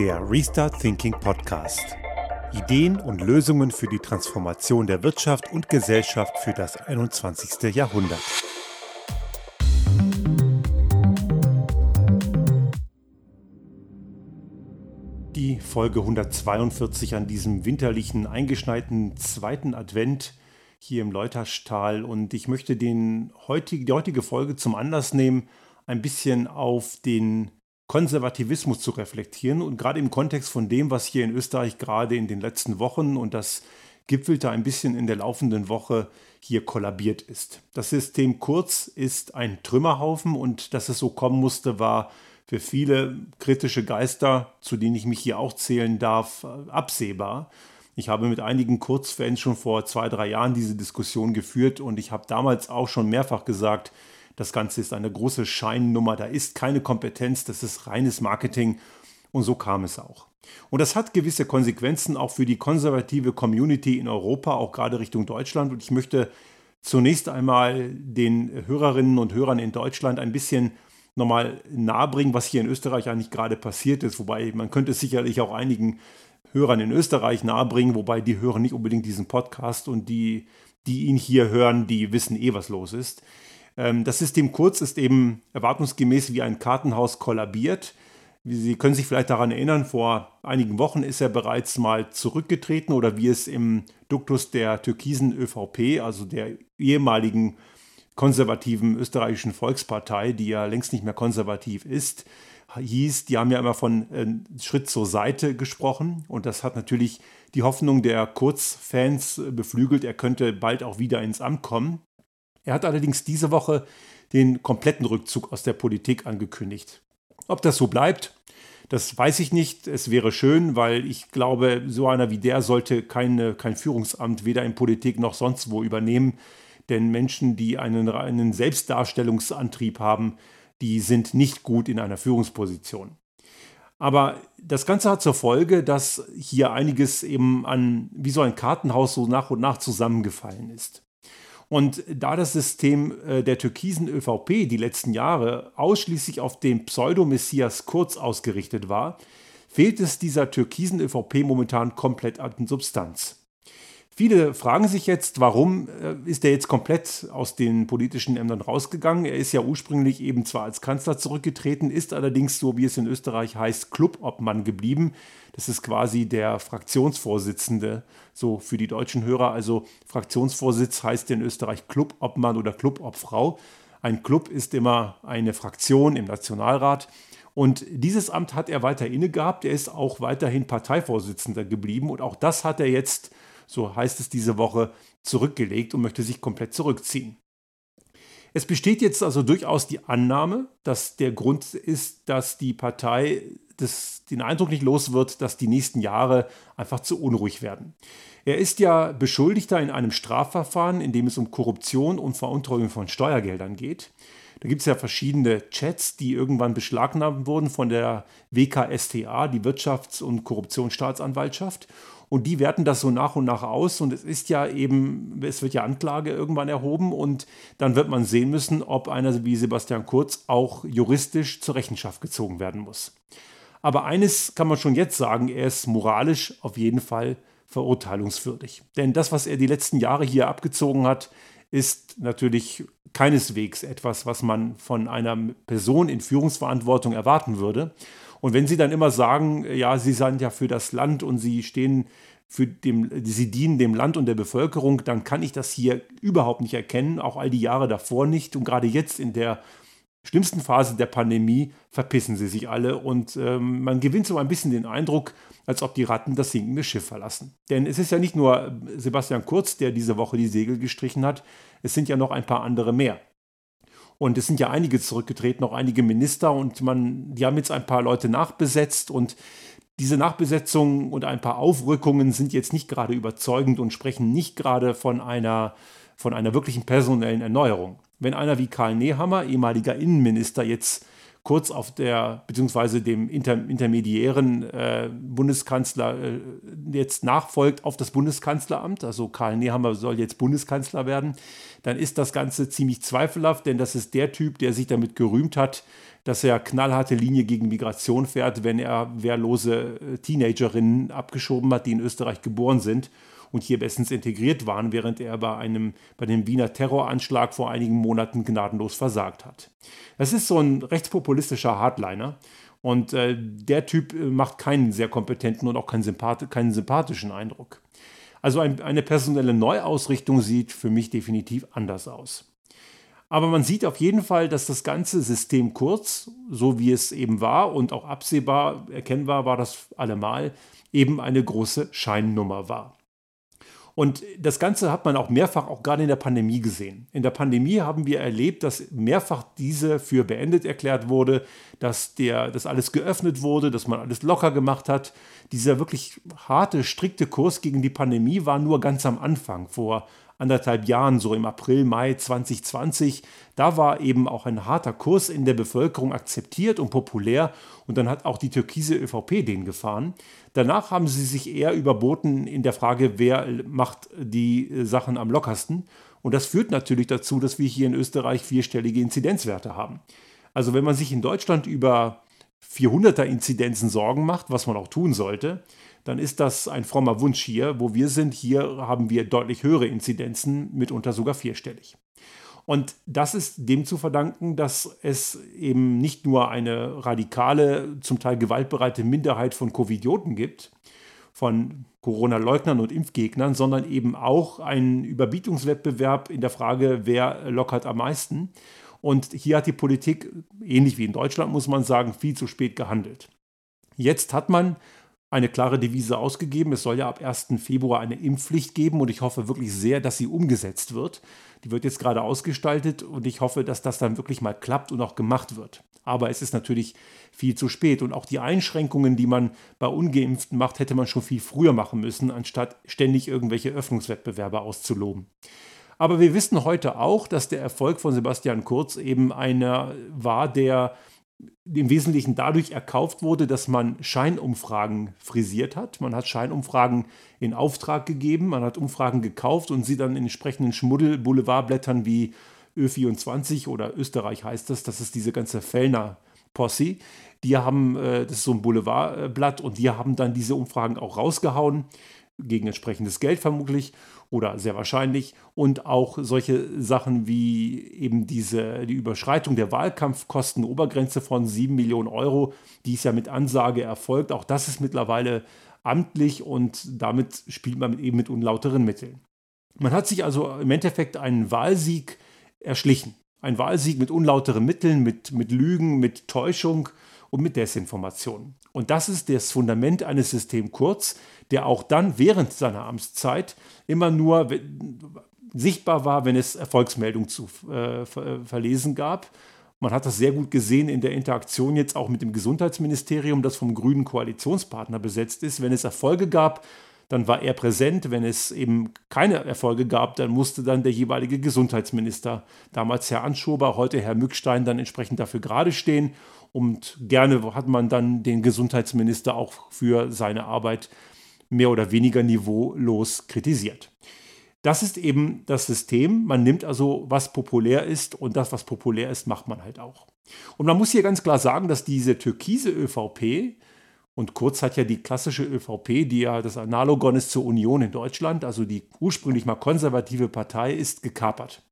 Der Restart Thinking Podcast. Ideen und Lösungen für die Transformation der Wirtschaft und Gesellschaft für das 21. Jahrhundert. Die Folge 142 an diesem winterlichen, eingeschneiten zweiten Advent hier im Leuterstahl. Und ich möchte den heutige, die heutige Folge zum Anlass nehmen, ein bisschen auf den Konservativismus zu reflektieren und gerade im Kontext von dem, was hier in Österreich gerade in den letzten Wochen und das gipfelte ein bisschen in der laufenden Woche hier kollabiert ist. Das System Kurz ist ein Trümmerhaufen und dass es so kommen musste, war für viele kritische Geister, zu denen ich mich hier auch zählen darf, absehbar. Ich habe mit einigen Kurzfans schon vor zwei, drei Jahren diese Diskussion geführt und ich habe damals auch schon mehrfach gesagt, das Ganze ist eine große Scheinnummer, da ist keine Kompetenz, das ist reines Marketing. Und so kam es auch. Und das hat gewisse Konsequenzen auch für die konservative Community in Europa, auch gerade Richtung Deutschland. Und ich möchte zunächst einmal den Hörerinnen und Hörern in Deutschland ein bisschen nochmal nahebringen, was hier in Österreich eigentlich gerade passiert ist. Wobei man könnte es sicherlich auch einigen Hörern in Österreich nahebringen, wobei die hören nicht unbedingt diesen Podcast und die, die ihn hier hören, die wissen eh, was los ist. Ähm, das System Kurz ist eben erwartungsgemäß wie ein Kartenhaus kollabiert. Sie können sich vielleicht daran erinnern, vor einigen Wochen ist er bereits mal zurückgetreten oder wie es im Duktus der türkisen ÖVP, also der ehemaligen konservativen österreichischen Volkspartei, die ja längst nicht mehr konservativ ist, hieß, die haben ja immer von äh, Schritt zur Seite gesprochen und das hat natürlich die Hoffnung der Kurz-Fans beflügelt, er könnte bald auch wieder ins Amt kommen. Er hat allerdings diese Woche den kompletten Rückzug aus der Politik angekündigt. Ob das so bleibt, das weiß ich nicht. Es wäre schön, weil ich glaube, so einer wie der sollte keine, kein Führungsamt weder in Politik noch sonst wo übernehmen. Denn Menschen, die einen, einen Selbstdarstellungsantrieb haben, die sind nicht gut in einer Führungsposition. Aber das Ganze hat zur Folge, dass hier einiges eben an wie so ein Kartenhaus so nach und nach zusammengefallen ist. Und da das System äh, der türkisen ÖVP die letzten Jahre ausschließlich auf den Pseudo-Messias Kurz ausgerichtet war, fehlt es dieser türkisen ÖVP momentan komplett an Substanz. Viele fragen sich jetzt, warum äh, ist er jetzt komplett aus den politischen Ämtern rausgegangen? Er ist ja ursprünglich eben zwar als Kanzler zurückgetreten, ist allerdings, so wie es in Österreich heißt, Clubobmann geblieben. Das ist quasi der Fraktionsvorsitzende, so für die deutschen Hörer. Also Fraktionsvorsitz heißt in Österreich Clubobmann oder Clubobfrau. Ein Club ist immer eine Fraktion im Nationalrat. Und dieses Amt hat er weiter inne gehabt. Er ist auch weiterhin Parteivorsitzender geblieben. Und auch das hat er jetzt so heißt es diese Woche, zurückgelegt und möchte sich komplett zurückziehen. Es besteht jetzt also durchaus die Annahme, dass der Grund ist, dass die Partei das, den Eindruck nicht los wird, dass die nächsten Jahre einfach zu unruhig werden. Er ist ja Beschuldigter in einem Strafverfahren, in dem es um Korruption und Veruntreuung von Steuergeldern geht. Da gibt es ja verschiedene Chats, die irgendwann beschlagnahmt wurden von der WKSTA, die Wirtschafts- und Korruptionsstaatsanwaltschaft. Und die werten das so nach und nach aus. Und es ist ja eben, es wird ja Anklage irgendwann erhoben. Und dann wird man sehen müssen, ob einer wie Sebastian Kurz auch juristisch zur Rechenschaft gezogen werden muss. Aber eines kann man schon jetzt sagen, er ist moralisch auf jeden Fall verurteilungswürdig. Denn das, was er die letzten Jahre hier abgezogen hat, ist natürlich keineswegs etwas, was man von einer Person in Führungsverantwortung erwarten würde. Und wenn Sie dann immer sagen, ja, Sie sind ja für das Land und Sie stehen für dem, Sie dienen dem Land und der Bevölkerung, dann kann ich das hier überhaupt nicht erkennen, auch all die Jahre davor nicht. Und gerade jetzt in der schlimmsten Phase der Pandemie verpissen sie sich alle und ähm, man gewinnt so ein bisschen den Eindruck, als ob die Ratten das sinkende Schiff verlassen. Denn es ist ja nicht nur Sebastian Kurz, der diese Woche die Segel gestrichen hat, es sind ja noch ein paar andere mehr. Und es sind ja einige zurückgetreten, auch einige Minister und man, die haben jetzt ein paar Leute nachbesetzt und diese Nachbesetzungen und ein paar Aufrückungen sind jetzt nicht gerade überzeugend und sprechen nicht gerade von einer, von einer wirklichen personellen Erneuerung. Wenn einer wie Karl Nehammer, ehemaliger Innenminister, jetzt Kurz auf der, beziehungsweise dem inter, intermediären äh, Bundeskanzler äh, jetzt nachfolgt auf das Bundeskanzleramt, also Karl Nehammer soll jetzt Bundeskanzler werden, dann ist das Ganze ziemlich zweifelhaft, denn das ist der Typ, der sich damit gerühmt hat, dass er knallharte Linie gegen Migration fährt, wenn er wehrlose äh, Teenagerinnen abgeschoben hat, die in Österreich geboren sind und hier bestens integriert waren, während er bei, einem, bei dem Wiener Terroranschlag vor einigen Monaten gnadenlos versagt hat. Das ist so ein rechtspopulistischer Hardliner. Und äh, der Typ äh, macht keinen sehr kompetenten und auch keinen, sympath keinen sympathischen Eindruck. Also ein, eine personelle Neuausrichtung sieht für mich definitiv anders aus. Aber man sieht auf jeden Fall, dass das ganze System kurz, so wie es eben war und auch absehbar erkennbar war das allemal, eben eine große Scheinnummer war. Und das Ganze hat man auch mehrfach, auch gerade in der Pandemie gesehen. In der Pandemie haben wir erlebt, dass mehrfach diese für beendet erklärt wurde, dass der, dass alles geöffnet wurde, dass man alles locker gemacht hat. Dieser wirklich harte, strikte Kurs gegen die Pandemie war nur ganz am Anfang, vor anderthalb Jahren, so im April, Mai 2020. Da war eben auch ein harter Kurs in der Bevölkerung akzeptiert und populär und dann hat auch die türkise ÖVP den gefahren. Danach haben sie sich eher überboten in der Frage, wer macht die Sachen am lockersten. Und das führt natürlich dazu, dass wir hier in Österreich vierstellige Inzidenzwerte haben. Also wenn man sich in Deutschland über 400er Inzidenzen Sorgen macht, was man auch tun sollte, dann ist das ein frommer Wunsch hier. Wo wir sind, hier haben wir deutlich höhere Inzidenzen, mitunter sogar vierstellig. Und das ist dem zu verdanken, dass es eben nicht nur eine radikale, zum Teil gewaltbereite Minderheit von Covidioten gibt, von Corona-Leugnern und Impfgegnern, sondern eben auch einen Überbietungswettbewerb in der Frage, wer lockert am meisten. Und hier hat die Politik, ähnlich wie in Deutschland, muss man sagen, viel zu spät gehandelt. Jetzt hat man eine klare Devise ausgegeben. Es soll ja ab 1. Februar eine Impfpflicht geben und ich hoffe wirklich sehr, dass sie umgesetzt wird. Die wird jetzt gerade ausgestaltet und ich hoffe, dass das dann wirklich mal klappt und auch gemacht wird. Aber es ist natürlich viel zu spät und auch die Einschränkungen, die man bei ungeimpften macht, hätte man schon viel früher machen müssen, anstatt ständig irgendwelche Öffnungswettbewerbe auszuloben. Aber wir wissen heute auch, dass der Erfolg von Sebastian Kurz eben einer war, der im Wesentlichen dadurch erkauft wurde, dass man Scheinumfragen frisiert hat. Man hat Scheinumfragen in Auftrag gegeben, man hat Umfragen gekauft und sie dann in entsprechenden Schmuddel-Boulevardblättern wie Ö24 oder Österreich heißt das, das ist diese ganze Fellner Posse. Die haben, äh, das ist so ein Boulevardblatt und die haben dann diese Umfragen auch rausgehauen gegen entsprechendes Geld vermutlich oder sehr wahrscheinlich und auch solche Sachen wie eben diese die Überschreitung der Wahlkampfkostenobergrenze von 7 Millionen Euro, die ist ja mit Ansage erfolgt. Auch das ist mittlerweile amtlich und damit spielt man eben mit unlauteren Mitteln. Man hat sich also im Endeffekt einen Wahlsieg erschlichen. Ein Wahlsieg mit unlauteren Mitteln, mit, mit Lügen, mit Täuschung und mit Desinformation. Und das ist das Fundament eines Systems Kurz, der auch dann während seiner Amtszeit immer nur sichtbar war, wenn es Erfolgsmeldungen zu äh, verlesen gab. Man hat das sehr gut gesehen in der Interaktion jetzt auch mit dem Gesundheitsministerium, das vom grünen Koalitionspartner besetzt ist. Wenn es Erfolge gab, dann war er präsent. Wenn es eben keine Erfolge gab, dann musste dann der jeweilige Gesundheitsminister, damals Herr Anschober, heute Herr Mückstein, dann entsprechend dafür gerade stehen. Und gerne hat man dann den Gesundheitsminister auch für seine Arbeit mehr oder weniger niveaulos kritisiert. Das ist eben das System. Man nimmt also, was populär ist und das, was populär ist, macht man halt auch. Und man muss hier ganz klar sagen, dass diese türkise ÖVP, und Kurz hat ja die klassische ÖVP, die ja das Analogon ist zur Union in Deutschland, also die ursprünglich mal konservative Partei, ist gekapert.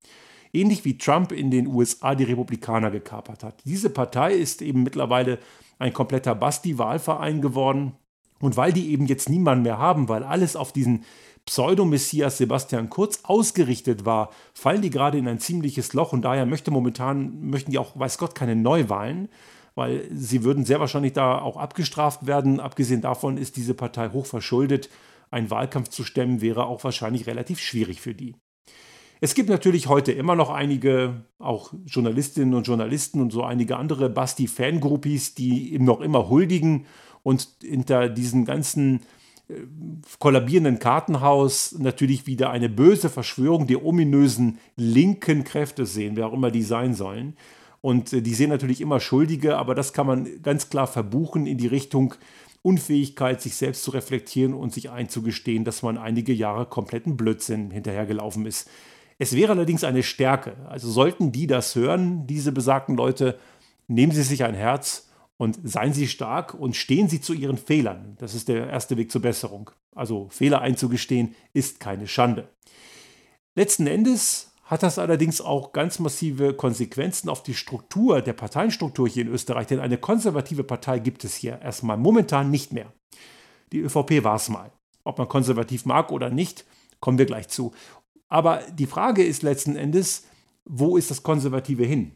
Ähnlich wie Trump in den USA die Republikaner gekapert hat. Diese Partei ist eben mittlerweile ein kompletter Basti-Wahlverein geworden. Und weil die eben jetzt niemanden mehr haben, weil alles auf diesen Pseudo-Messias Sebastian Kurz ausgerichtet war, fallen die gerade in ein ziemliches Loch und daher möchte momentan, möchten die auch, weiß Gott, keine Neuwahlen, weil sie würden sehr wahrscheinlich da auch abgestraft werden. Abgesehen davon ist diese Partei hoch verschuldet. Ein Wahlkampf zu stemmen wäre auch wahrscheinlich relativ schwierig für die. Es gibt natürlich heute immer noch einige, auch Journalistinnen und Journalisten und so einige andere Basti-Fangroupies, die ihm noch immer huldigen und hinter diesem ganzen äh, kollabierenden Kartenhaus natürlich wieder eine böse Verschwörung der ominösen linken Kräfte sehen, wer auch immer die sein sollen. Und äh, die sehen natürlich immer Schuldige, aber das kann man ganz klar verbuchen in die Richtung Unfähigkeit, sich selbst zu reflektieren und sich einzugestehen, dass man einige Jahre kompletten Blödsinn hinterhergelaufen ist. Es wäre allerdings eine Stärke. Also sollten die das hören, diese besagten Leute, nehmen Sie sich ein Herz und seien Sie stark und stehen Sie zu Ihren Fehlern. Das ist der erste Weg zur Besserung. Also Fehler einzugestehen ist keine Schande. Letzten Endes hat das allerdings auch ganz massive Konsequenzen auf die Struktur der Parteienstruktur hier in Österreich, denn eine konservative Partei gibt es hier erstmal momentan nicht mehr. Die ÖVP war es mal. Ob man konservativ mag oder nicht, kommen wir gleich zu. Aber die Frage ist letzten Endes, wo ist das Konservative hin?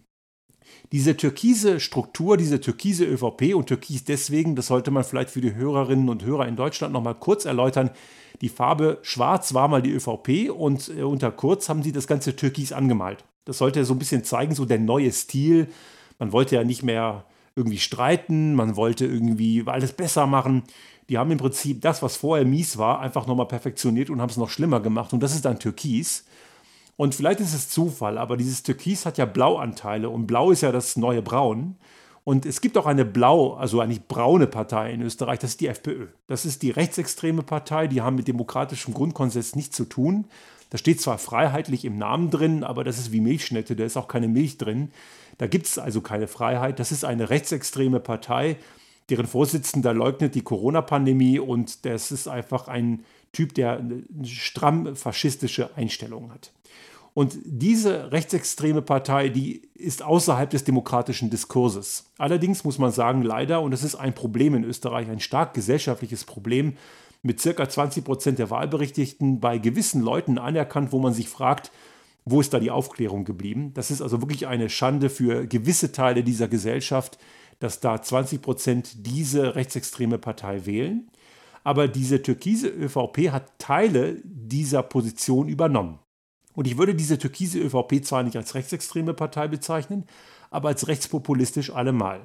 Diese türkise Struktur, diese türkise ÖVP und türkis deswegen, das sollte man vielleicht für die Hörerinnen und Hörer in Deutschland nochmal kurz erläutern. Die Farbe schwarz war mal die ÖVP und äh, unter Kurz haben sie das ganze Türkis angemalt. Das sollte so ein bisschen zeigen, so der neue Stil. Man wollte ja nicht mehr irgendwie streiten, man wollte irgendwie alles besser machen. Die haben im Prinzip das, was vorher mies war, einfach nochmal perfektioniert und haben es noch schlimmer gemacht. Und das ist dann Türkis. Und vielleicht ist es Zufall, aber dieses Türkis hat ja Blauanteile und Blau ist ja das neue Braun. Und es gibt auch eine blau, also eigentlich braune Partei in Österreich, das ist die FPÖ. Das ist die rechtsextreme Partei, die haben mit demokratischem Grundkonsens nichts zu tun. Da steht zwar freiheitlich im Namen drin, aber das ist wie Milchschnitte, da ist auch keine Milch drin. Da gibt es also keine Freiheit. Das ist eine rechtsextreme Partei, deren Vorsitzender leugnet die Corona-Pandemie und das ist einfach ein Typ, der eine stramm faschistische Einstellungen hat. Und diese rechtsextreme Partei, die ist außerhalb des demokratischen Diskurses. Allerdings muss man sagen, leider, und das ist ein Problem in Österreich, ein stark gesellschaftliches Problem, mit circa 20 Prozent der Wahlberechtigten bei gewissen Leuten anerkannt, wo man sich fragt, wo ist da die Aufklärung geblieben? Das ist also wirklich eine Schande für gewisse Teile dieser Gesellschaft, dass da 20 Prozent diese rechtsextreme Partei wählen. Aber diese türkise ÖVP hat Teile dieser Position übernommen. Und ich würde diese türkise ÖVP zwar nicht als rechtsextreme Partei bezeichnen, aber als rechtspopulistisch allemal.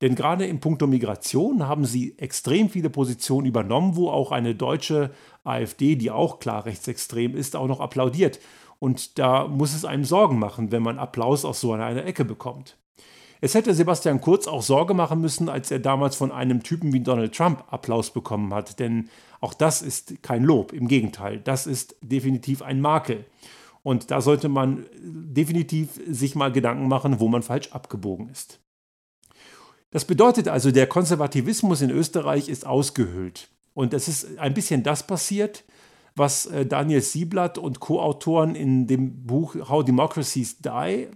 Denn gerade im Punkto Migration haben sie extrem viele Positionen übernommen, wo auch eine deutsche AfD, die auch klar rechtsextrem ist, auch noch applaudiert. Und da muss es einem Sorgen machen, wenn man Applaus aus so einer Ecke bekommt. Es hätte Sebastian Kurz auch Sorge machen müssen, als er damals von einem Typen wie Donald Trump Applaus bekommen hat, denn auch das ist kein Lob, im Gegenteil, das ist definitiv ein Makel. Und da sollte man definitiv sich mal Gedanken machen, wo man falsch abgebogen ist. Das bedeutet also, der Konservativismus in Österreich ist ausgehöhlt. Und es ist ein bisschen das passiert, was äh, Daniel Sieblatt und Co-Autoren in dem Buch How Democracies Die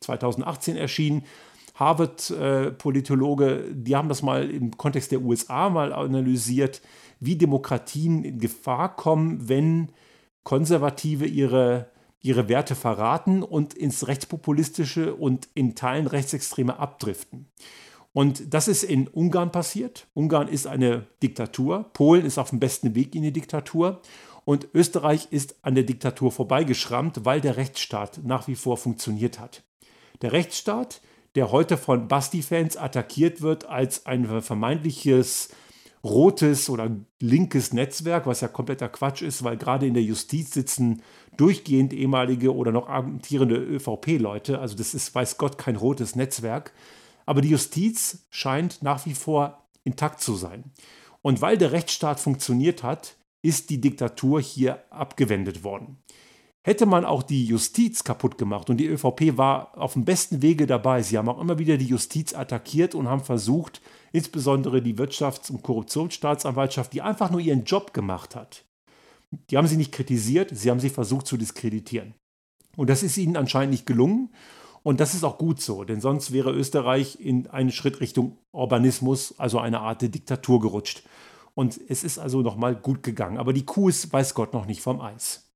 2018 erschienen, Harvard-Politologe, äh, die haben das mal im Kontext der USA mal analysiert, wie Demokratien in Gefahr kommen, wenn Konservative ihre, ihre Werte verraten und ins Rechtspopulistische und in Teilen Rechtsextreme abdriften. Und das ist in Ungarn passiert. Ungarn ist eine Diktatur. Polen ist auf dem besten Weg in die Diktatur. Und Österreich ist an der Diktatur vorbeigeschrammt, weil der Rechtsstaat nach wie vor funktioniert hat. Der Rechtsstaat, der heute von Basti-Fans attackiert wird als ein vermeintliches rotes oder linkes Netzwerk, was ja kompletter Quatsch ist, weil gerade in der Justiz sitzen durchgehend ehemalige oder noch amtierende ÖVP-Leute. Also das ist, weiß Gott, kein rotes Netzwerk. Aber die Justiz scheint nach wie vor intakt zu sein. Und weil der Rechtsstaat funktioniert hat, ist die Diktatur hier abgewendet worden. Hätte man auch die Justiz kaputt gemacht und die ÖVP war auf dem besten Wege dabei, sie haben auch immer wieder die Justiz attackiert und haben versucht, insbesondere die Wirtschafts- und Korruptionsstaatsanwaltschaft, die einfach nur ihren Job gemacht hat. Die haben sie nicht kritisiert, sie haben sie versucht zu diskreditieren. Und das ist ihnen anscheinend nicht gelungen. Und das ist auch gut so, denn sonst wäre Österreich in einen Schritt Richtung Urbanismus, also eine Art Diktatur gerutscht. Und es ist also nochmal gut gegangen. Aber die Kuh ist, weiß Gott, noch nicht vom Eis.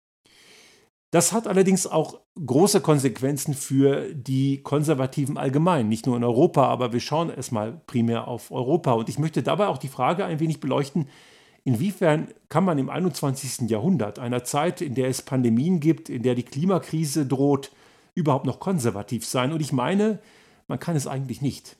Das hat allerdings auch große Konsequenzen für die Konservativen allgemein, nicht nur in Europa, aber wir schauen erstmal primär auf Europa. Und ich möchte dabei auch die Frage ein wenig beleuchten, inwiefern kann man im 21. Jahrhundert, einer Zeit, in der es Pandemien gibt, in der die Klimakrise droht, überhaupt noch konservativ sein? Und ich meine, man kann es eigentlich nicht.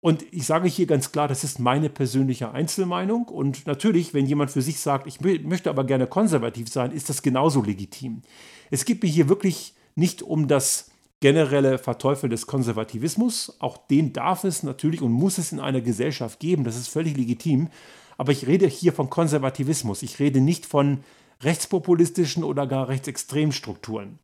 Und ich sage hier ganz klar, das ist meine persönliche Einzelmeinung. Und natürlich, wenn jemand für sich sagt, ich möchte aber gerne konservativ sein, ist das genauso legitim. Es geht mir hier wirklich nicht um das generelle Verteufeln des Konservativismus. Auch den darf es natürlich und muss es in einer Gesellschaft geben. Das ist völlig legitim. Aber ich rede hier von Konservativismus. Ich rede nicht von rechtspopulistischen oder gar rechtsextremen Strukturen.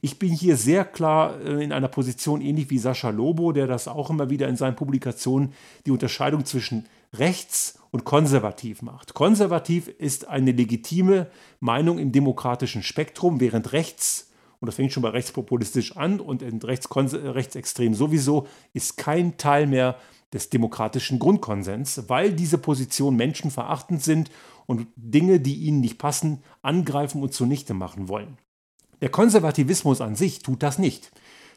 Ich bin hier sehr klar äh, in einer Position ähnlich wie Sascha Lobo, der das auch immer wieder in seinen Publikationen die Unterscheidung zwischen rechts und konservativ macht. Konservativ ist eine legitime Meinung im demokratischen Spektrum, während rechts und das fängt schon bei rechtspopulistisch an und rechtsextrem sowieso, ist kein Teil mehr des demokratischen Grundkonsens, weil diese Positionen menschenverachtend sind und Dinge, die ihnen nicht passen, angreifen und zunichte machen wollen. Der Konservativismus an sich tut das nicht.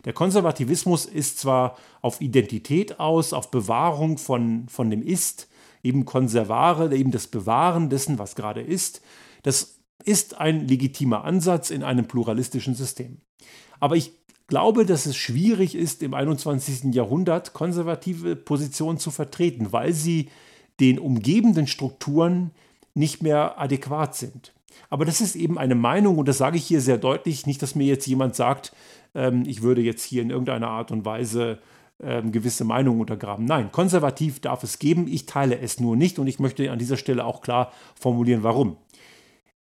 Der Konservativismus ist zwar auf Identität aus, auf Bewahrung von, von dem Ist, eben Konservare, eben das Bewahren dessen, was gerade ist. Das ist ein legitimer Ansatz in einem pluralistischen System. Aber ich glaube, dass es schwierig ist, im 21. Jahrhundert konservative Positionen zu vertreten, weil sie den umgebenden Strukturen nicht mehr adäquat sind. Aber das ist eben eine Meinung und das sage ich hier sehr deutlich. Nicht, dass mir jetzt jemand sagt, ähm, ich würde jetzt hier in irgendeiner Art und Weise ähm, gewisse Meinungen untergraben. Nein, konservativ darf es geben. Ich teile es nur nicht und ich möchte an dieser Stelle auch klar formulieren, warum.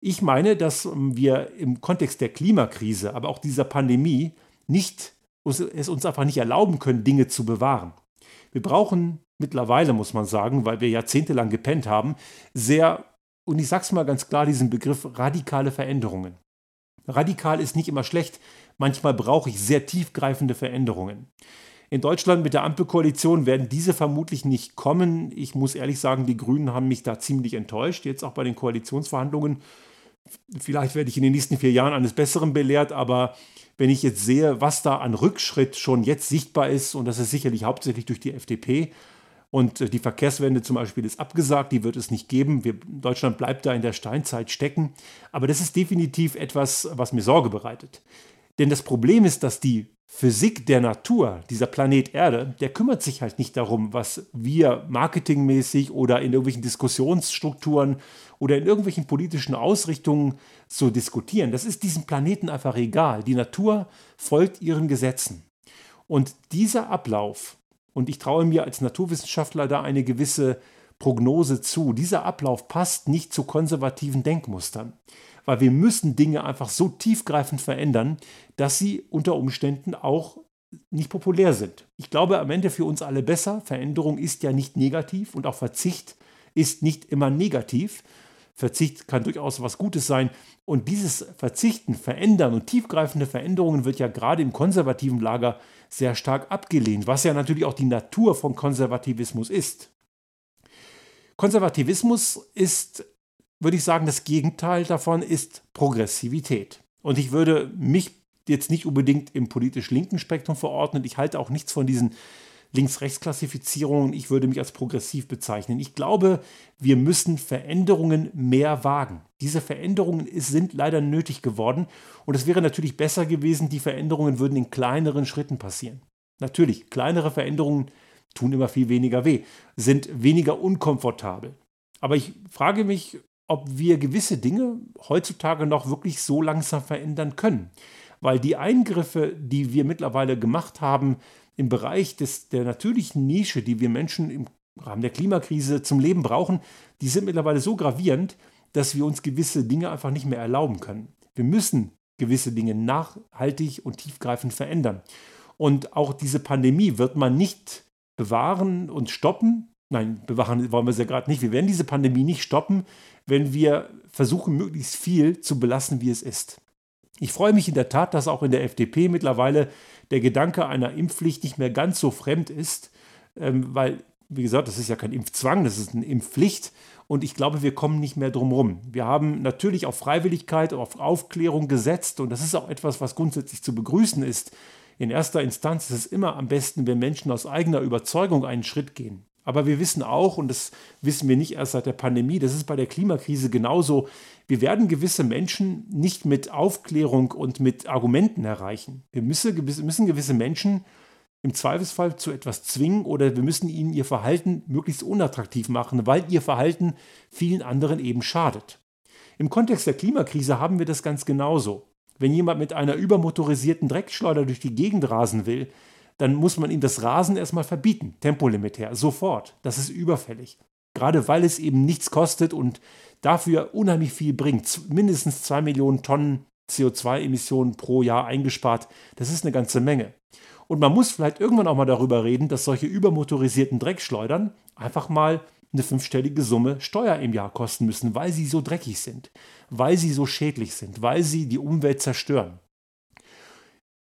Ich meine, dass wir im Kontext der Klimakrise, aber auch dieser Pandemie nicht, es uns einfach nicht erlauben können, Dinge zu bewahren. Wir brauchen mittlerweile, muss man sagen, weil wir jahrzehntelang gepennt haben, sehr, und ich sage es mal ganz klar, diesen Begriff radikale Veränderungen. Radikal ist nicht immer schlecht, manchmal brauche ich sehr tiefgreifende Veränderungen. In Deutschland mit der Ampelkoalition werden diese vermutlich nicht kommen. Ich muss ehrlich sagen, die Grünen haben mich da ziemlich enttäuscht, jetzt auch bei den Koalitionsverhandlungen. Vielleicht werde ich in den nächsten vier Jahren eines Besseren belehrt, aber wenn ich jetzt sehe, was da an Rückschritt schon jetzt sichtbar ist, und das ist sicherlich hauptsächlich durch die FDP, und äh, die Verkehrswende zum Beispiel ist abgesagt, die wird es nicht geben. Wir, Deutschland bleibt da in der Steinzeit stecken. Aber das ist definitiv etwas, was mir Sorge bereitet. Denn das Problem ist, dass die Physik der Natur, dieser Planet Erde, der kümmert sich halt nicht darum, was wir marketingmäßig oder in irgendwelchen Diskussionsstrukturen oder in irgendwelchen politischen Ausrichtungen so diskutieren. Das ist diesem Planeten einfach egal. Die Natur folgt ihren Gesetzen. Und dieser Ablauf, und ich traue mir als Naturwissenschaftler da eine gewisse Prognose zu, dieser Ablauf passt nicht zu konservativen Denkmustern weil wir müssen Dinge einfach so tiefgreifend verändern, dass sie unter Umständen auch nicht populär sind. Ich glaube am Ende für uns alle besser. Veränderung ist ja nicht negativ und auch Verzicht ist nicht immer negativ. Verzicht kann durchaus was Gutes sein. Und dieses Verzichten, Verändern und tiefgreifende Veränderungen wird ja gerade im konservativen Lager sehr stark abgelehnt, was ja natürlich auch die Natur von Konservativismus ist. Konservativismus ist würde ich sagen, das Gegenteil davon ist Progressivität. Und ich würde mich jetzt nicht unbedingt im politisch linken Spektrum verordnen. Ich halte auch nichts von diesen Links-Rechts-Klassifizierungen. Ich würde mich als progressiv bezeichnen. Ich glaube, wir müssen Veränderungen mehr wagen. Diese Veränderungen sind leider nötig geworden. Und es wäre natürlich besser gewesen, die Veränderungen würden in kleineren Schritten passieren. Natürlich, kleinere Veränderungen tun immer viel weniger weh, sind weniger unkomfortabel. Aber ich frage mich, ob wir gewisse Dinge heutzutage noch wirklich so langsam verändern können. Weil die Eingriffe, die wir mittlerweile gemacht haben im Bereich des, der natürlichen Nische, die wir Menschen im Rahmen der Klimakrise zum Leben brauchen, die sind mittlerweile so gravierend, dass wir uns gewisse Dinge einfach nicht mehr erlauben können. Wir müssen gewisse Dinge nachhaltig und tiefgreifend verändern. Und auch diese Pandemie wird man nicht bewahren und stoppen. Nein, bewahren wollen wir sie ja gerade nicht. Wir werden diese Pandemie nicht stoppen, wenn wir versuchen, möglichst viel zu belassen, wie es ist. Ich freue mich in der Tat, dass auch in der FDP mittlerweile der Gedanke einer Impfpflicht nicht mehr ganz so fremd ist, ähm, weil, wie gesagt, das ist ja kein Impfzwang, das ist eine Impfpflicht. Und ich glaube, wir kommen nicht mehr drum herum. Wir haben natürlich auf Freiwilligkeit, auf Aufklärung gesetzt. Und das ist auch etwas, was grundsätzlich zu begrüßen ist. In erster Instanz ist es immer am besten, wenn Menschen aus eigener Überzeugung einen Schritt gehen. Aber wir wissen auch, und das wissen wir nicht erst seit der Pandemie, das ist bei der Klimakrise genauso, wir werden gewisse Menschen nicht mit Aufklärung und mit Argumenten erreichen. Wir müssen, müssen gewisse Menschen im Zweifelsfall zu etwas zwingen oder wir müssen ihnen ihr Verhalten möglichst unattraktiv machen, weil ihr Verhalten vielen anderen eben schadet. Im Kontext der Klimakrise haben wir das ganz genauso. Wenn jemand mit einer übermotorisierten Dreckschleuder durch die Gegend rasen will, dann muss man ihm das Rasen erstmal verbieten, tempolimitär, sofort. Das ist überfällig. Gerade weil es eben nichts kostet und dafür unheimlich viel bringt. Mindestens zwei Millionen Tonnen CO2-Emissionen pro Jahr eingespart. Das ist eine ganze Menge. Und man muss vielleicht irgendwann auch mal darüber reden, dass solche übermotorisierten Dreckschleudern einfach mal eine fünfstellige Summe Steuer im Jahr kosten müssen, weil sie so dreckig sind, weil sie so schädlich sind, weil sie die Umwelt zerstören.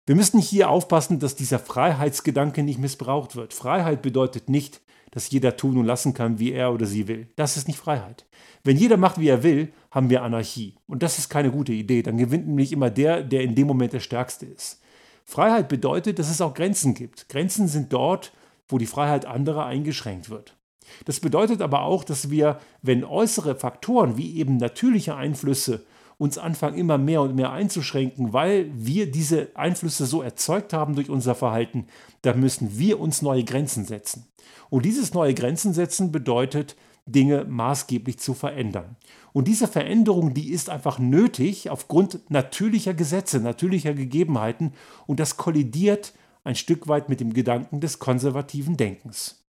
Wir müssen hier aufpassen, dass dieser Freiheitsgedanke nicht missbraucht wird. Freiheit bedeutet nicht, dass jeder tun und lassen kann, wie er oder sie will. Das ist nicht Freiheit. Wenn jeder macht, wie er will, haben wir Anarchie. Und das ist keine gute Idee. Dann gewinnt nämlich immer der, der in dem Moment der Stärkste ist. Freiheit bedeutet, dass es auch Grenzen gibt. Grenzen sind dort, wo die Freiheit anderer eingeschränkt wird. Das bedeutet aber auch, dass wir, wenn äußere Faktoren wie eben natürliche Einflüsse uns anfangen immer mehr und mehr einzuschränken, weil wir diese Einflüsse so erzeugt haben durch unser Verhalten, dann müssen wir uns neue Grenzen setzen. Und dieses neue Grenzen setzen bedeutet, Dinge maßgeblich zu verändern. Und diese Veränderung, die ist einfach nötig aufgrund natürlicher Gesetze, natürlicher Gegebenheiten und das kollidiert ein Stück weit mit dem Gedanken des konservativen Denkens.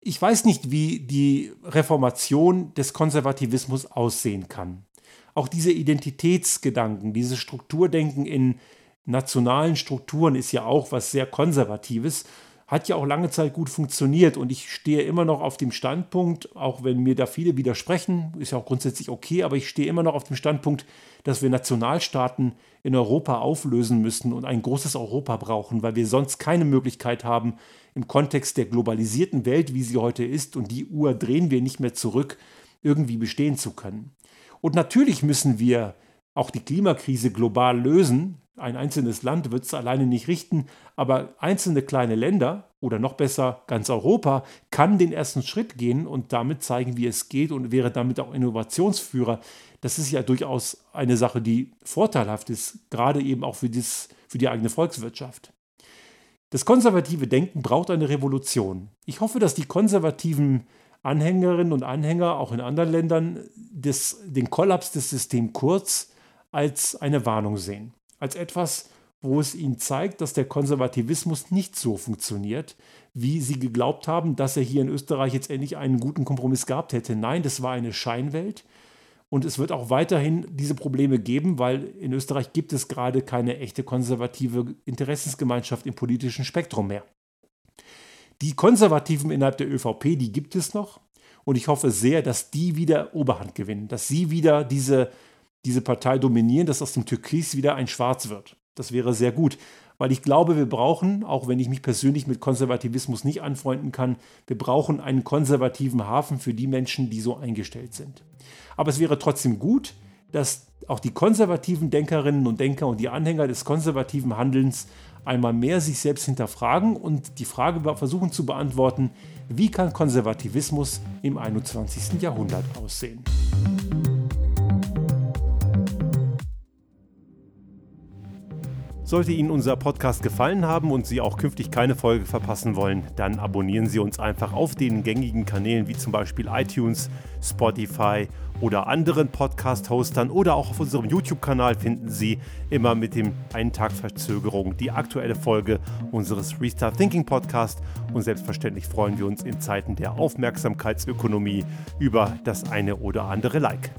Ich weiß nicht, wie die Reformation des Konservativismus aussehen kann. Auch diese Identitätsgedanken, dieses Strukturdenken in nationalen Strukturen ist ja auch was sehr Konservatives hat ja auch lange Zeit gut funktioniert und ich stehe immer noch auf dem Standpunkt, auch wenn mir da viele widersprechen, ist ja auch grundsätzlich okay, aber ich stehe immer noch auf dem Standpunkt, dass wir Nationalstaaten in Europa auflösen müssen und ein großes Europa brauchen, weil wir sonst keine Möglichkeit haben, im Kontext der globalisierten Welt, wie sie heute ist, und die Uhr drehen wir nicht mehr zurück, irgendwie bestehen zu können. Und natürlich müssen wir auch die Klimakrise global lösen, ein einzelnes Land wird es alleine nicht richten, aber einzelne kleine Länder oder noch besser ganz Europa kann den ersten Schritt gehen und damit zeigen, wie es geht und wäre damit auch Innovationsführer. Das ist ja durchaus eine Sache, die vorteilhaft ist, gerade eben auch für, dies, für die eigene Volkswirtschaft. Das konservative Denken braucht eine Revolution. Ich hoffe, dass die konservativen Anhängerinnen und Anhänger auch in anderen Ländern des, den Kollaps des Systems Kurz als eine Warnung sehen als etwas, wo es ihnen zeigt, dass der Konservativismus nicht so funktioniert, wie sie geglaubt haben, dass er hier in Österreich jetzt endlich einen guten Kompromiss gehabt hätte. Nein, das war eine Scheinwelt. Und es wird auch weiterhin diese Probleme geben, weil in Österreich gibt es gerade keine echte konservative Interessensgemeinschaft im politischen Spektrum mehr. Die Konservativen innerhalb der ÖVP, die gibt es noch. Und ich hoffe sehr, dass die wieder Oberhand gewinnen, dass sie wieder diese diese Partei dominieren, dass aus dem Türkis wieder ein Schwarz wird. Das wäre sehr gut, weil ich glaube, wir brauchen, auch wenn ich mich persönlich mit Konservativismus nicht anfreunden kann, wir brauchen einen konservativen Hafen für die Menschen, die so eingestellt sind. Aber es wäre trotzdem gut, dass auch die konservativen Denkerinnen und Denker und die Anhänger des konservativen Handelns einmal mehr sich selbst hinterfragen und die Frage versuchen zu beantworten, wie kann Konservativismus im 21. Jahrhundert aussehen. Sollte Ihnen unser Podcast gefallen haben und Sie auch künftig keine Folge verpassen wollen, dann abonnieren Sie uns einfach auf den gängigen Kanälen wie zum Beispiel iTunes, Spotify oder anderen Podcast-Hostern oder auch auf unserem YouTube-Kanal finden Sie immer mit dem einen Tag Verzögerung die aktuelle Folge unseres Restart Thinking Podcast und selbstverständlich freuen wir uns in Zeiten der Aufmerksamkeitsökonomie über das eine oder andere Like.